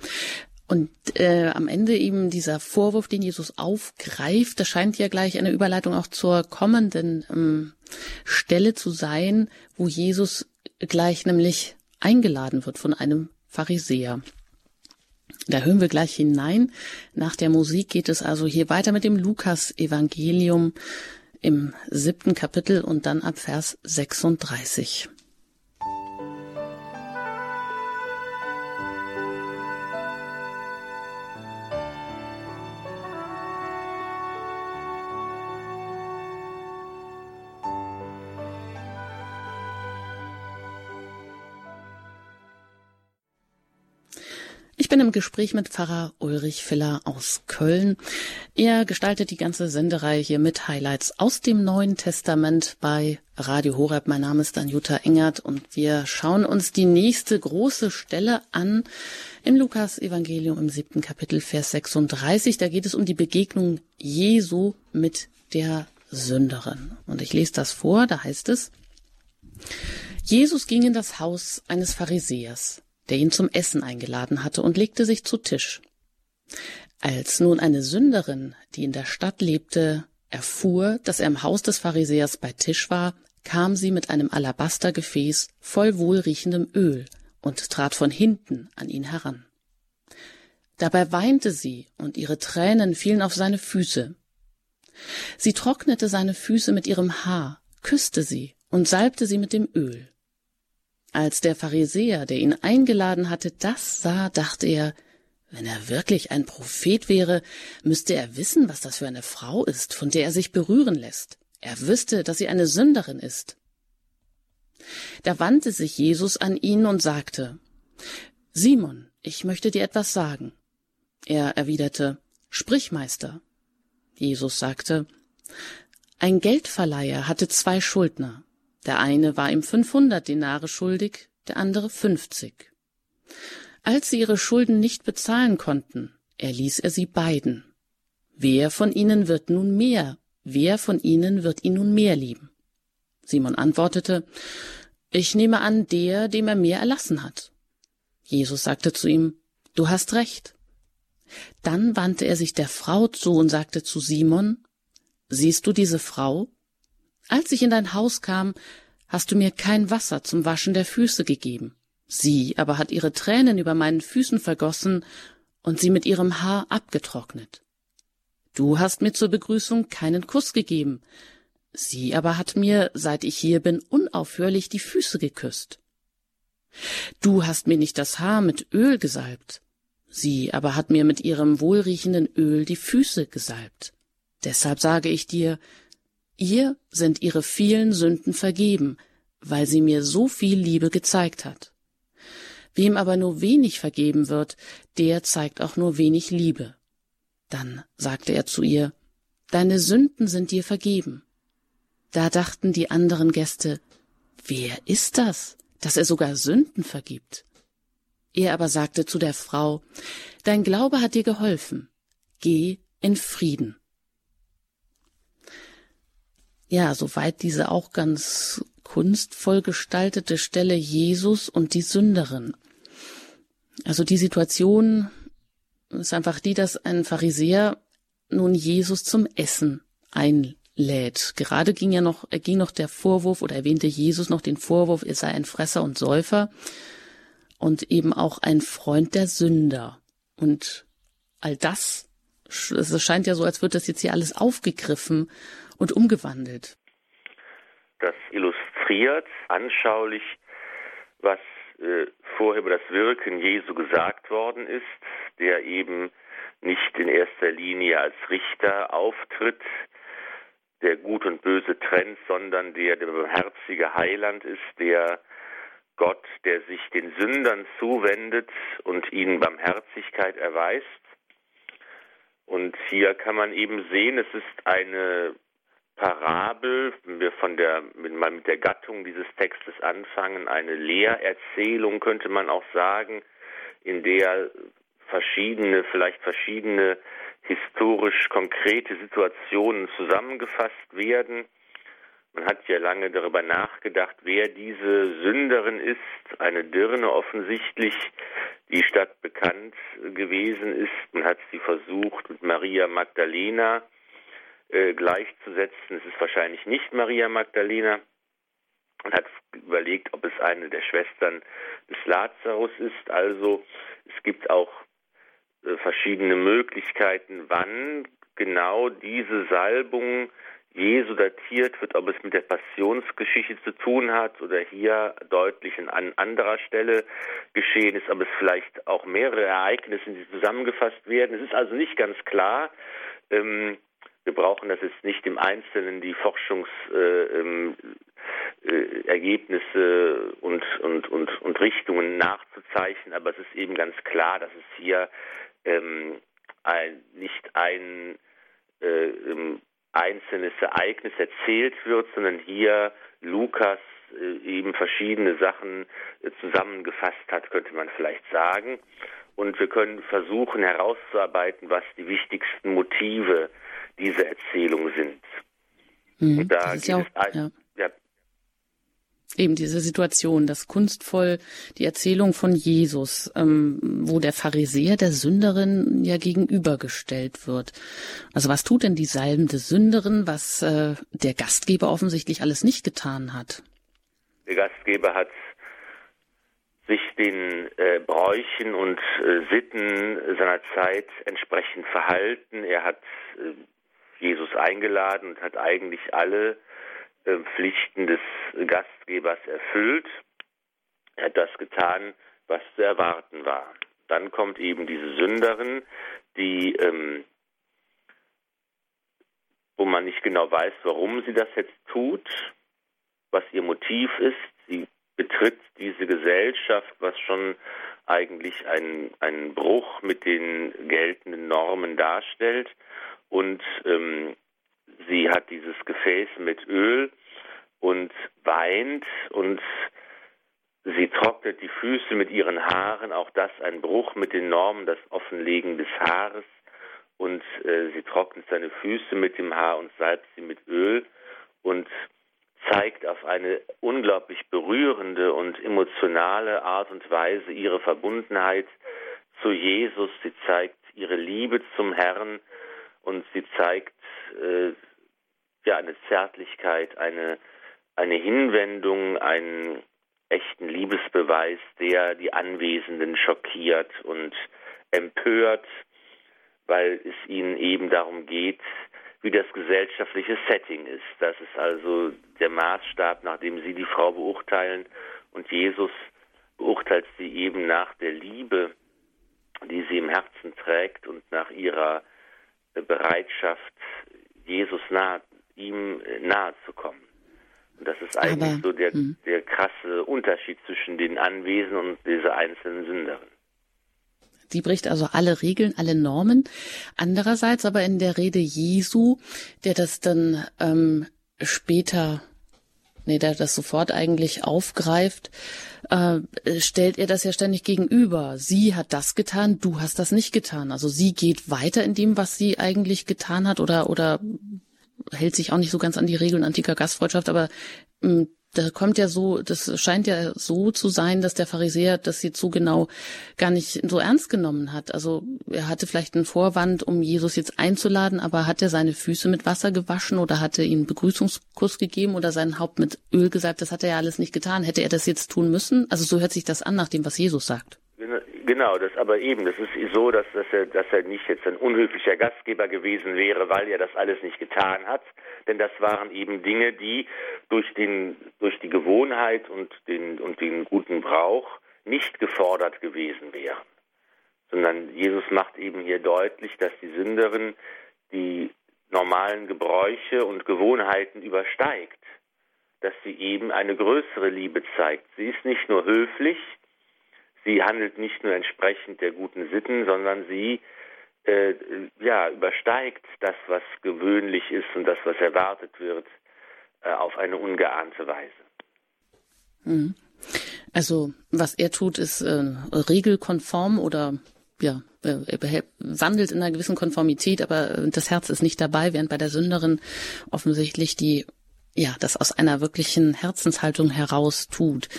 Und äh, am Ende eben dieser Vorwurf, den Jesus aufgreift, das scheint ja gleich eine Überleitung auch zur kommenden ähm, Stelle zu sein, wo Jesus gleich nämlich eingeladen wird von einem Pharisäer. Da hören wir gleich hinein. Nach der Musik geht es also hier weiter mit dem Lukas-Evangelium im siebten Kapitel und dann ab Vers 36. bin im Gespräch mit Pfarrer Ulrich Filler aus Köln. Er gestaltet die ganze Sendereihe hier mit Highlights aus dem Neuen Testament bei Radio Horeb. Mein Name ist Anjuta Engert und wir schauen uns die nächste große Stelle an im Lukas Evangelium im siebten Kapitel Vers 36. Da geht es um die Begegnung Jesu mit der Sünderin. Und ich lese das vor, da heißt es, Jesus ging in das Haus eines Pharisäers der ihn zum Essen eingeladen hatte, und legte sich zu Tisch. Als nun eine Sünderin, die in der Stadt lebte, erfuhr, dass er im Haus des Pharisäers bei Tisch war, kam sie mit einem Alabastergefäß voll wohlriechendem Öl und trat von hinten an ihn heran. Dabei weinte sie, und ihre Tränen fielen auf seine Füße. Sie trocknete seine Füße mit ihrem Haar, küsste sie und salbte sie mit dem Öl. Als der Pharisäer, der ihn eingeladen hatte, das sah, dachte er, wenn er wirklich ein Prophet wäre, müsste er wissen, was das für eine Frau ist, von der er sich berühren lässt. Er wüsste, dass sie eine Sünderin ist. Da wandte sich Jesus an ihn und sagte, Simon, ich möchte dir etwas sagen. Er erwiderte, Sprich, Meister. Jesus sagte, Ein Geldverleiher hatte zwei Schuldner. Der eine war ihm 500 Denare schuldig, der andere 50. Als sie ihre Schulden nicht bezahlen konnten, erließ er sie beiden. Wer von ihnen wird nun mehr? Wer von ihnen wird ihn nun mehr lieben? Simon antwortete, ich nehme an, der, dem er mehr erlassen hat. Jesus sagte zu ihm, du hast recht. Dann wandte er sich der Frau zu und sagte zu Simon, siehst du diese Frau? Als ich in dein Haus kam, hast du mir kein Wasser zum Waschen der Füße gegeben. Sie aber hat ihre Tränen über meinen Füßen vergossen und sie mit ihrem Haar abgetrocknet. Du hast mir zur Begrüßung keinen Kuss gegeben. Sie aber hat mir, seit ich hier bin, unaufhörlich die Füße geküsst. Du hast mir nicht das Haar mit Öl gesalbt. Sie aber hat mir mit ihrem wohlriechenden Öl die Füße gesalbt. Deshalb sage ich dir, Ihr sind ihre vielen Sünden vergeben, weil sie mir so viel Liebe gezeigt hat. Wem aber nur wenig vergeben wird, der zeigt auch nur wenig Liebe. Dann sagte er zu ihr, Deine Sünden sind dir vergeben. Da dachten die anderen Gäste, Wer ist das, dass er sogar Sünden vergibt? Er aber sagte zu der Frau, Dein Glaube hat dir geholfen. Geh in Frieden. Ja, soweit diese auch ganz kunstvoll gestaltete Stelle Jesus und die Sünderin. Also die Situation ist einfach die, dass ein Pharisäer nun Jesus zum Essen einlädt. Gerade ging ja noch, ging noch der Vorwurf oder erwähnte Jesus noch den Vorwurf, er sei ein Fresser und Säufer und eben auch ein Freund der Sünder. Und all das, es scheint ja so, als wird das jetzt hier alles aufgegriffen und umgewandelt. Das illustriert anschaulich, was äh, vorher über das Wirken Jesu gesagt worden ist, der eben nicht in erster Linie als Richter auftritt, der Gut und Böse trennt, sondern der der barmherzige Heiland ist, der Gott, der sich den Sündern zuwendet und ihnen Barmherzigkeit erweist. Und hier kann man eben sehen, es ist eine Parabel, wenn wir von der, mal mit der Gattung dieses Textes anfangen, eine Lehrerzählung könnte man auch sagen, in der verschiedene, vielleicht verschiedene historisch konkrete Situationen zusammengefasst werden. Man hat ja lange darüber nachgedacht, wer diese Sünderin ist, eine Dirne offensichtlich, die Stadt bekannt gewesen ist. Man hat sie versucht mit Maria Magdalena äh, gleichzusetzen. Es ist wahrscheinlich nicht Maria Magdalena. Man hat überlegt, ob es eine der Schwestern des Lazarus ist. Also es gibt auch äh, verschiedene Möglichkeiten, wann genau diese Salbung Jesu datiert wird, ob es mit der Passionsgeschichte zu tun hat oder hier deutlich an anderer Stelle geschehen ist, ob es vielleicht auch mehrere Ereignisse, die zusammengefasst werden. Es ist also nicht ganz klar. Ähm, wir brauchen das jetzt nicht im Einzelnen die Forschungsergebnisse äh, äh, und, und, und, und Richtungen nachzuzeichnen, aber es ist eben ganz klar, dass es hier ähm, ein, nicht ein äh, einzelnes Ereignis erzählt wird, sondern hier Lukas äh, eben verschiedene Sachen äh, zusammengefasst hat, könnte man vielleicht sagen. Und wir können versuchen herauszuarbeiten, was die wichtigsten Motive diese Erzählung sind. Mhm, Und da geht ja auch, es ja. ja. Eben diese Situation, das kunstvoll die Erzählung von Jesus, ähm, wo der Pharisäer der Sünderin ja gegenübergestellt wird. Also was tut denn die salbende Sünderin, was äh, der Gastgeber offensichtlich alles nicht getan hat? Der Gastgeber hat sich den äh, Bräuchen und äh, Sitten seiner Zeit entsprechend verhalten. Er hat äh, Jesus eingeladen und hat eigentlich alle äh, Pflichten des Gastgebers erfüllt. Er hat das getan, was zu erwarten war. Dann kommt eben diese Sünderin, die, ähm, wo man nicht genau weiß, warum sie das jetzt tut, was ihr Motiv ist. Sie betritt diese Gesellschaft, was schon eigentlich einen Bruch mit den geltenden Normen darstellt und ähm, sie hat dieses Gefäß mit Öl und weint und sie trocknet die Füße mit ihren Haaren, auch das ein Bruch mit den Normen, das Offenlegen des Haares. Und äh, sie trocknet seine Füße mit dem Haar und salbt sie mit Öl und zeigt auf eine unglaublich berührende und emotionale Art und Weise ihre Verbundenheit zu Jesus. Sie zeigt ihre Liebe zum Herrn und sie zeigt äh, ja eine Zärtlichkeit, eine eine Hinwendung, einen echten Liebesbeweis, der die Anwesenden schockiert und empört, weil es ihnen eben darum geht, wie das gesellschaftliche Setting ist. Das ist also der Maßstab, nach dem sie die Frau beurteilen und Jesus beurteilt sie eben nach der Liebe, die sie im Herzen trägt und nach ihrer Bereitschaft, Jesus nahe, ihm nahe zu kommen. Und das ist eigentlich aber, so der, hm. der krasse Unterschied zwischen den Anwesen und dieser einzelnen Sünderin. Die bricht also alle Regeln, alle Normen. Andererseits aber in der Rede Jesu, der das dann ähm, später nee, der das sofort eigentlich aufgreift, äh, stellt er das ja ständig gegenüber. Sie hat das getan, du hast das nicht getan. Also sie geht weiter in dem, was sie eigentlich getan hat oder, oder hält sich auch nicht so ganz an die Regeln antiker Gastfreundschaft, aber mh, hm, da kommt ja so, das scheint ja so zu sein, dass der Pharisäer das jetzt so genau gar nicht so ernst genommen hat. Also er hatte vielleicht einen Vorwand, um Jesus jetzt einzuladen, aber hat er seine Füße mit Wasser gewaschen oder hatte ihn einen Begrüßungskuss gegeben oder sein Haupt mit Öl gesagt? Das hat er ja alles nicht getan. Hätte er das jetzt tun müssen? Also so hört sich das an nach dem, was Jesus sagt. Genau, das aber eben, das ist so, dass, dass, er, dass er nicht jetzt ein unhöflicher Gastgeber gewesen wäre, weil er das alles nicht getan hat, denn das waren eben Dinge, die durch, den, durch die Gewohnheit und den, und den guten Brauch nicht gefordert gewesen wären. Sondern Jesus macht eben hier deutlich, dass die Sünderin die normalen Gebräuche und Gewohnheiten übersteigt, dass sie eben eine größere Liebe zeigt. Sie ist nicht nur höflich, sie handelt nicht nur entsprechend der guten Sitten, sondern sie äh, ja, übersteigt das, was gewöhnlich ist und das, was erwartet wird, äh, auf eine ungeahnte Weise. Mhm. Also was er tut, ist äh, regelkonform oder ja, er wandelt in einer gewissen Konformität, aber äh, das Herz ist nicht dabei, während bei der Sünderin offensichtlich die ja das aus einer wirklichen Herzenshaltung heraus tut.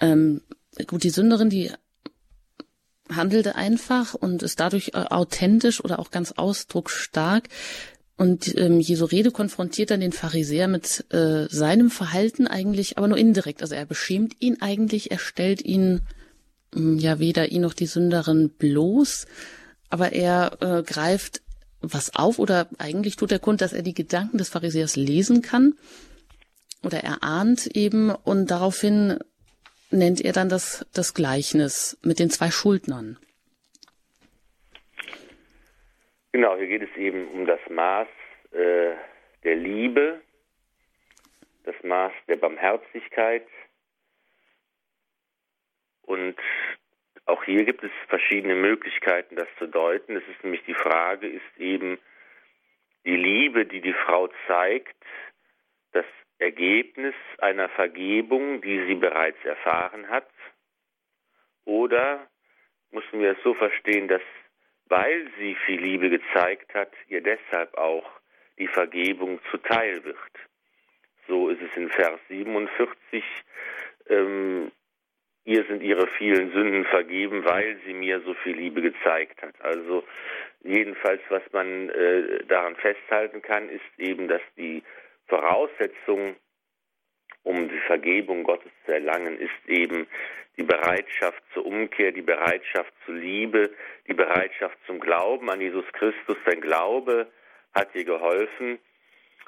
Ähm, gut, die Sünderin, die handelte einfach und ist dadurch äh, authentisch oder auch ganz ausdrucksstark. Und ähm, Jesu Rede konfrontiert dann den Pharisäer mit äh, seinem Verhalten eigentlich, aber nur indirekt. Also er beschämt ihn eigentlich, er stellt ihn äh, ja weder ihn noch die Sünderin bloß, aber er äh, greift was auf oder eigentlich tut er kund, dass er die Gedanken des Pharisäers lesen kann oder er ahnt eben und daraufhin nennt er dann das, das Gleichnis mit den zwei Schuldnern. Genau, hier geht es eben um das Maß äh, der Liebe, das Maß der Barmherzigkeit. Und auch hier gibt es verschiedene Möglichkeiten, das zu deuten. Es ist nämlich die Frage, ist eben die Liebe, die die Frau zeigt, das Ergebnis einer Vergebung, die sie bereits erfahren hat? Oder müssen wir es so verstehen, dass weil sie viel Liebe gezeigt hat, ihr deshalb auch die Vergebung zuteil wird? So ist es in Vers 47. Ähm, ihr sind ihre vielen Sünden vergeben, weil sie mir so viel Liebe gezeigt hat. Also jedenfalls, was man äh, daran festhalten kann, ist eben, dass die Voraussetzung, um die Vergebung Gottes zu erlangen, ist eben die Bereitschaft zur Umkehr, die Bereitschaft zur Liebe, die Bereitschaft zum Glauben an Jesus Christus. Sein Glaube hat dir geholfen.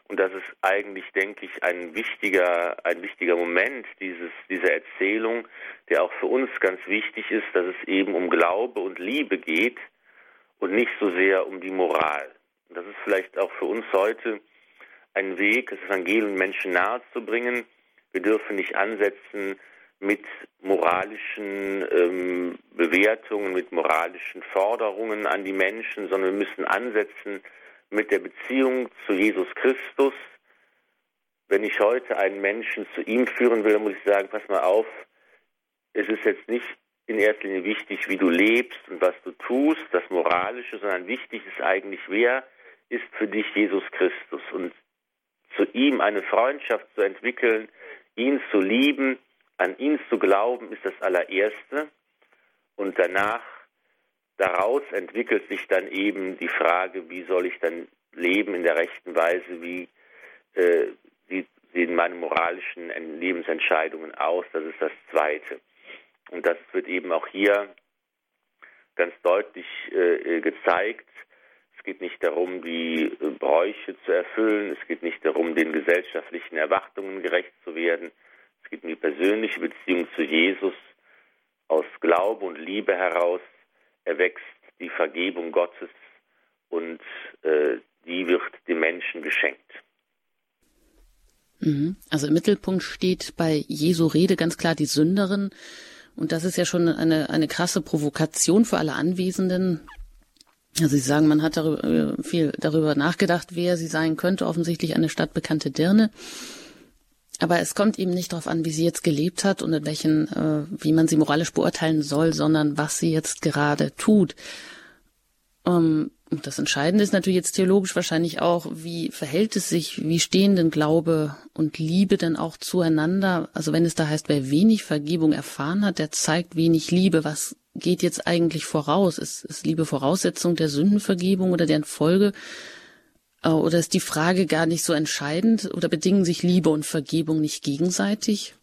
Und das ist eigentlich, denke ich, ein wichtiger, ein wichtiger Moment dieses, dieser Erzählung, der auch für uns ganz wichtig ist, dass es eben um Glaube und Liebe geht und nicht so sehr um die Moral. Das ist vielleicht auch für uns heute ein Weg, das Evangelium Menschen nahezubringen. Wir dürfen nicht ansetzen mit moralischen ähm, Bewertungen, mit moralischen Forderungen an die Menschen, sondern wir müssen ansetzen mit der Beziehung zu Jesus Christus. Wenn ich heute einen Menschen zu ihm führen will, muss ich sagen, pass mal auf, es ist jetzt nicht in erster Linie wichtig, wie du lebst und was du tust, das Moralische, sondern wichtig ist eigentlich, wer ist für dich Jesus Christus. Und zu ihm eine Freundschaft zu entwickeln, ihn zu lieben, an ihn zu glauben, ist das allererste. Und danach, daraus entwickelt sich dann eben die Frage, wie soll ich dann leben in der rechten Weise, wie äh, wie sehen meine moralischen Lebensentscheidungen aus, das ist das Zweite. Und das wird eben auch hier ganz deutlich äh, gezeigt, es geht nicht darum, die Bräuche zu erfüllen. Es geht nicht darum, den gesellschaftlichen Erwartungen gerecht zu werden. Es geht um die persönliche Beziehung zu Jesus. Aus Glaube und Liebe heraus erwächst die Vergebung Gottes und äh, die wird dem Menschen geschenkt. Mhm. Also im Mittelpunkt steht bei Jesu Rede ganz klar die Sünderin. Und das ist ja schon eine, eine krasse Provokation für alle Anwesenden. Also Sie sagen, man hat darüber, äh, viel darüber nachgedacht, wer sie sein könnte. Offensichtlich eine stadtbekannte Dirne. Aber es kommt eben nicht darauf an, wie sie jetzt gelebt hat und in welchen, äh, wie man sie moralisch beurteilen soll, sondern was sie jetzt gerade tut. Ähm, und das Entscheidende ist natürlich jetzt theologisch wahrscheinlich auch, wie verhält es sich, wie stehen denn Glaube und Liebe denn auch zueinander? Also wenn es da heißt, wer wenig Vergebung erfahren hat, der zeigt wenig Liebe. Was geht jetzt eigentlich voraus? Ist, ist Liebe Voraussetzung der Sündenvergebung oder deren Folge? Äh, oder ist die Frage gar nicht so entscheidend? Oder bedingen sich Liebe und Vergebung nicht gegenseitig?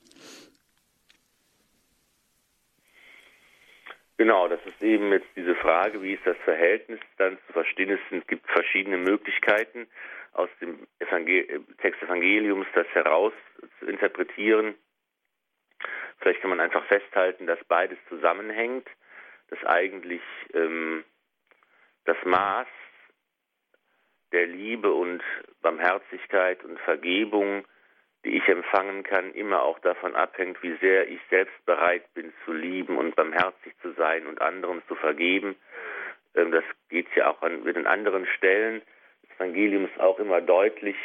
Genau, das ist eben jetzt diese Frage, wie ist das Verhältnis dann zu verstehen? Es gibt verschiedene Möglichkeiten aus dem Evangel Text Evangeliums, das heraus zu interpretieren. Vielleicht kann man einfach festhalten, dass beides zusammenhängt, dass eigentlich ähm, das Maß der Liebe und Barmherzigkeit und Vergebung die ich empfangen kann, immer auch davon abhängt, wie sehr ich selbst bereit bin zu lieben und barmherzig zu sein und anderen zu vergeben. Ähm, das geht ja auch an mit den anderen Stellen des Evangeliums auch immer deutlich,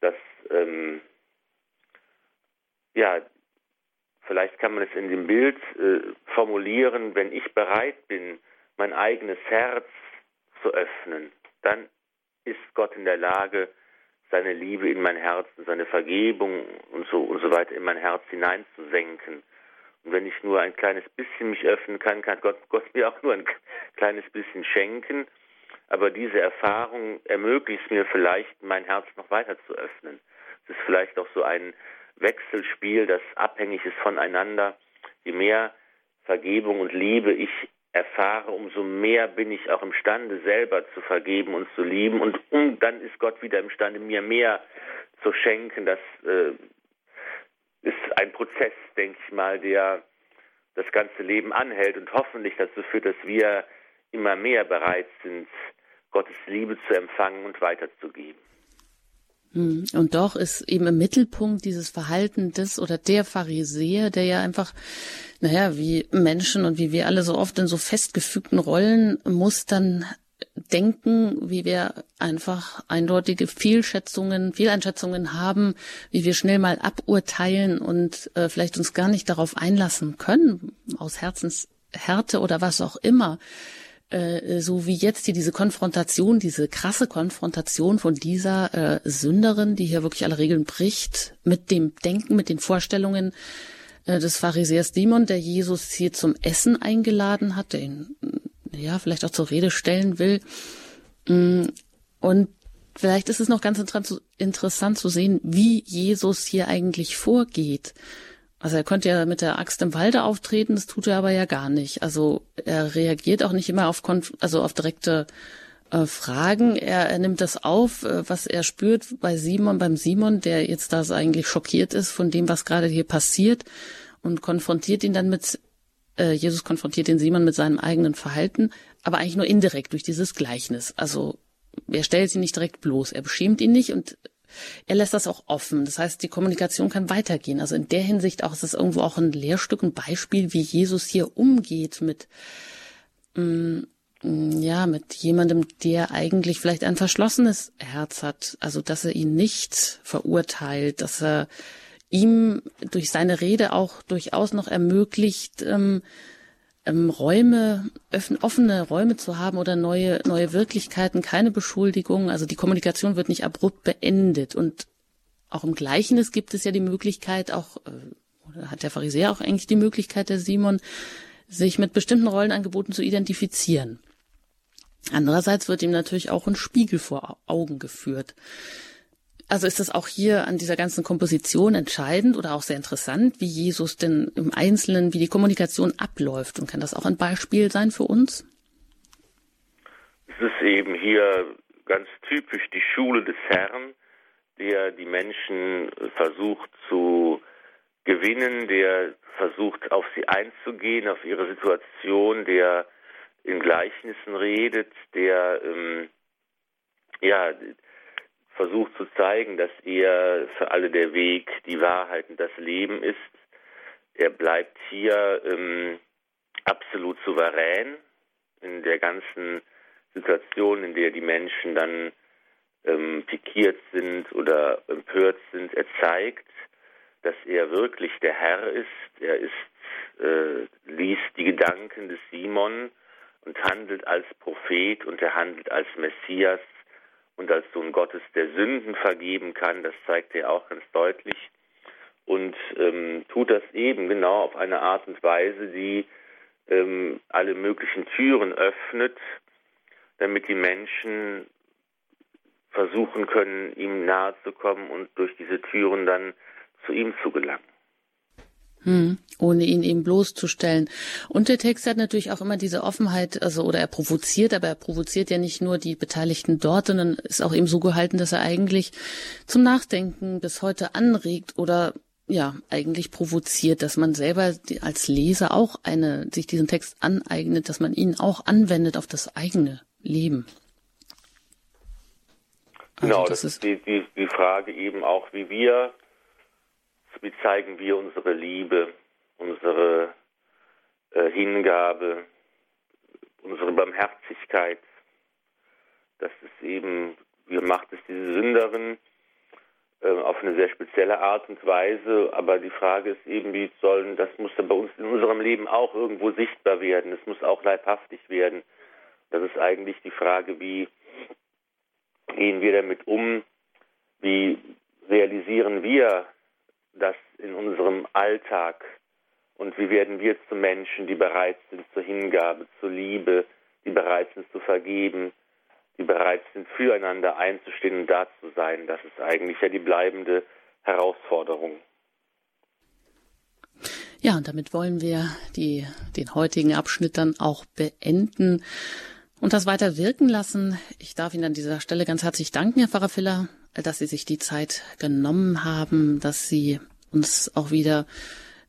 dass ähm, ja vielleicht kann man es in dem Bild äh, formulieren, wenn ich bereit bin, mein eigenes Herz zu öffnen, dann ist Gott in der Lage, seine Liebe in mein Herz, seine Vergebung und so und so weiter in mein Herz hineinzusenken. Und wenn ich nur ein kleines bisschen mich öffnen kann, kann Gott, Gott mir auch nur ein kleines bisschen schenken. Aber diese Erfahrung ermöglicht mir vielleicht, mein Herz noch weiter zu öffnen. Es ist vielleicht auch so ein Wechselspiel, das abhängig ist voneinander. Je mehr Vergebung und Liebe ich erfahre, umso mehr bin ich auch imstande, selber zu vergeben und zu lieben. Und um, dann ist Gott wieder imstande, mir mehr zu schenken. Das äh, ist ein Prozess, denke ich mal, der das ganze Leben anhält und hoffentlich dazu führt, dass wir immer mehr bereit sind, Gottes Liebe zu empfangen und weiterzugeben. Hm. Und doch ist eben im Mittelpunkt dieses Verhalten des oder der Pharisäer, der ja einfach, naja, wie Menschen und wie wir alle so oft in so festgefügten Rollen Mustern denken, wie wir einfach eindeutige Fehlschätzungen, Fehleinschätzungen haben, wie wir schnell mal aburteilen und äh, vielleicht uns gar nicht darauf einlassen können, aus Herzenshärte oder was auch immer. Äh, so wie jetzt hier diese Konfrontation, diese krasse Konfrontation von dieser äh, Sünderin, die hier wirklich alle Regeln bricht, mit dem Denken, mit den Vorstellungen äh, des Pharisäers Simon, der Jesus hier zum Essen eingeladen hat, der ihn ja vielleicht auch zur Rede stellen will. Mm, und vielleicht ist es noch ganz interessant zu sehen, wie Jesus hier eigentlich vorgeht. Also er könnte ja mit der Axt im Walde auftreten, das tut er aber ja gar nicht. Also er reagiert auch nicht immer auf, Konf also auf direkte äh, Fragen. Er, er nimmt das auf, äh, was er spürt bei Simon, beim Simon, der jetzt da eigentlich schockiert ist von dem, was gerade hier passiert und konfrontiert ihn dann mit, äh, Jesus konfrontiert den Simon mit seinem eigenen Verhalten, aber eigentlich nur indirekt durch dieses Gleichnis. Also er stellt ihn nicht direkt bloß, er beschämt ihn nicht und er lässt das auch offen. Das heißt, die Kommunikation kann weitergehen. Also in der Hinsicht auch ist es irgendwo auch ein Lehrstück, ein Beispiel, wie Jesus hier umgeht mit, mm, mm, ja, mit jemandem, der eigentlich vielleicht ein verschlossenes Herz hat. Also, dass er ihn nicht verurteilt, dass er ihm durch seine Rede auch durchaus noch ermöglicht, ähm, ähm, Räume, offene Räume zu haben oder neue, neue Wirklichkeiten, keine Beschuldigung. Also die Kommunikation wird nicht abrupt beendet. Und auch im Gleichnis gibt es ja die Möglichkeit, auch, äh, oder hat der Pharisäer auch eigentlich die Möglichkeit, der Simon, sich mit bestimmten Rollenangeboten zu identifizieren. Andererseits wird ihm natürlich auch ein Spiegel vor Augen geführt. Also ist das auch hier an dieser ganzen Komposition entscheidend oder auch sehr interessant, wie Jesus denn im Einzelnen, wie die Kommunikation abläuft? Und kann das auch ein Beispiel sein für uns? Es ist eben hier ganz typisch die Schule des Herrn, der die Menschen versucht zu gewinnen, der versucht auf sie einzugehen, auf ihre Situation, der in Gleichnissen redet, der ähm, ja versucht zu zeigen, dass er für alle der Weg, die Wahrheit und das Leben ist. Er bleibt hier ähm, absolut souverän in der ganzen Situation, in der die Menschen dann ähm, pikiert sind oder empört sind. Er zeigt, dass er wirklich der Herr ist. Er ist, äh, liest die Gedanken des Simon und handelt als Prophet und er handelt als Messias und als Sohn Gottes, der Sünden vergeben kann. Das zeigt er auch ganz deutlich und ähm, tut das eben genau auf eine Art und Weise, die ähm, alle möglichen Türen öffnet, damit die Menschen versuchen können, ihm nahe zu kommen und durch diese Türen dann zu ihm zu gelangen. Hm, ohne ihn eben bloßzustellen. Und der Text hat natürlich auch immer diese Offenheit, also oder er provoziert, aber er provoziert ja nicht nur die Beteiligten dort, sondern ist auch eben so gehalten, dass er eigentlich zum Nachdenken bis heute anregt oder ja, eigentlich provoziert, dass man selber als Leser auch eine, sich diesen Text aneignet, dass man ihn auch anwendet auf das eigene Leben. Also genau, das, das ist die, die, die Frage eben auch, wie wir, wie zeigen wir unsere Liebe, unsere äh, Hingabe, unsere Barmherzigkeit. Das ist eben, wie macht es diese Sünderin, äh, auf eine sehr spezielle Art und Weise. Aber die Frage ist eben, wie sollen, das muss dann bei uns in unserem Leben auch irgendwo sichtbar werden. Es muss auch leibhaftig werden. Das ist eigentlich die Frage, wie gehen wir damit um? Wie realisieren wir das in unserem Alltag? Und wie werden wir zu Menschen, die bereit sind zur Hingabe, zur Liebe, die bereit sind zu vergeben, die bereit sind, füreinander einzustehen und da zu sein. Das ist eigentlich ja die bleibende Herausforderung. Ja, und damit wollen wir die, den heutigen Abschnitt dann auch beenden und das weiter wirken lassen. Ich darf Ihnen an dieser Stelle ganz herzlich danken, Herr Pfarrer Filler, dass Sie sich die Zeit genommen haben, dass Sie uns auch wieder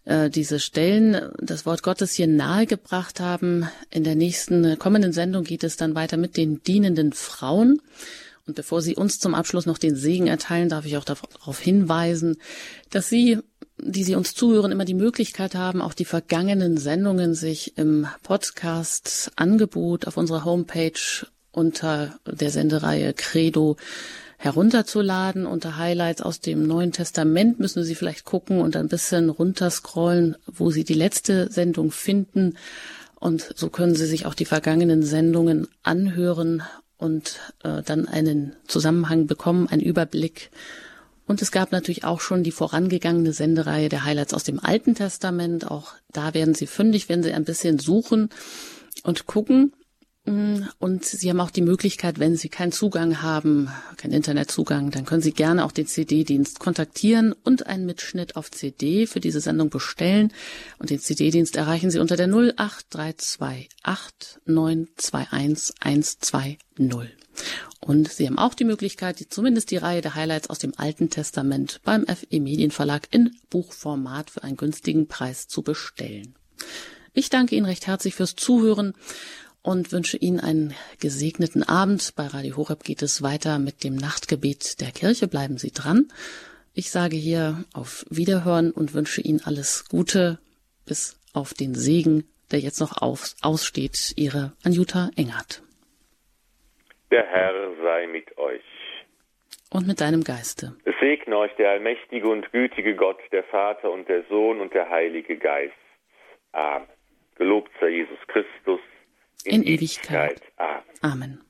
äh, diese Stellen das Wort Gottes hier nahegebracht haben. In der nächsten äh, kommenden Sendung geht es dann weiter mit den dienenden Frauen. Und bevor Sie uns zum Abschluss noch den Segen erteilen, darf ich auch darauf hinweisen, dass Sie, die Sie uns zuhören, immer die Möglichkeit haben, auch die vergangenen Sendungen sich im Podcast-Angebot auf unserer Homepage unter der Sendereihe Credo herunterzuladen. Unter Highlights aus dem Neuen Testament müssen Sie vielleicht gucken und ein bisschen runterscrollen, wo Sie die letzte Sendung finden. Und so können Sie sich auch die vergangenen Sendungen anhören und äh, dann einen Zusammenhang bekommen, einen Überblick. Und es gab natürlich auch schon die vorangegangene Sendereihe der Highlights aus dem Alten Testament. Auch da werden Sie fündig, wenn Sie ein bisschen suchen und gucken. Und Sie haben auch die Möglichkeit, wenn Sie keinen Zugang haben, keinen Internetzugang, dann können Sie gerne auch den CD-Dienst kontaktieren und einen Mitschnitt auf CD für diese Sendung bestellen. Und den CD-Dienst erreichen Sie unter der 08328 921 120. Und Sie haben auch die Möglichkeit, zumindest die Reihe der Highlights aus dem Alten Testament beim FE Medienverlag in Buchformat für einen günstigen Preis zu bestellen. Ich danke Ihnen recht herzlich fürs Zuhören und wünsche Ihnen einen gesegneten Abend. Bei Radio Horeb geht es weiter mit dem Nachtgebet der Kirche. Bleiben Sie dran. Ich sage hier auf Wiederhören und wünsche Ihnen alles Gute bis auf den Segen, der jetzt noch auf, aussteht. Ihre Anjuta Engert. Der Herr sei mit euch. Und mit deinem Geiste. Es segne euch der allmächtige und gütige Gott, der Vater und der Sohn und der Heilige Geist. Amen. Gelobt sei Jesus Christus in, Ewigkeit. Amen.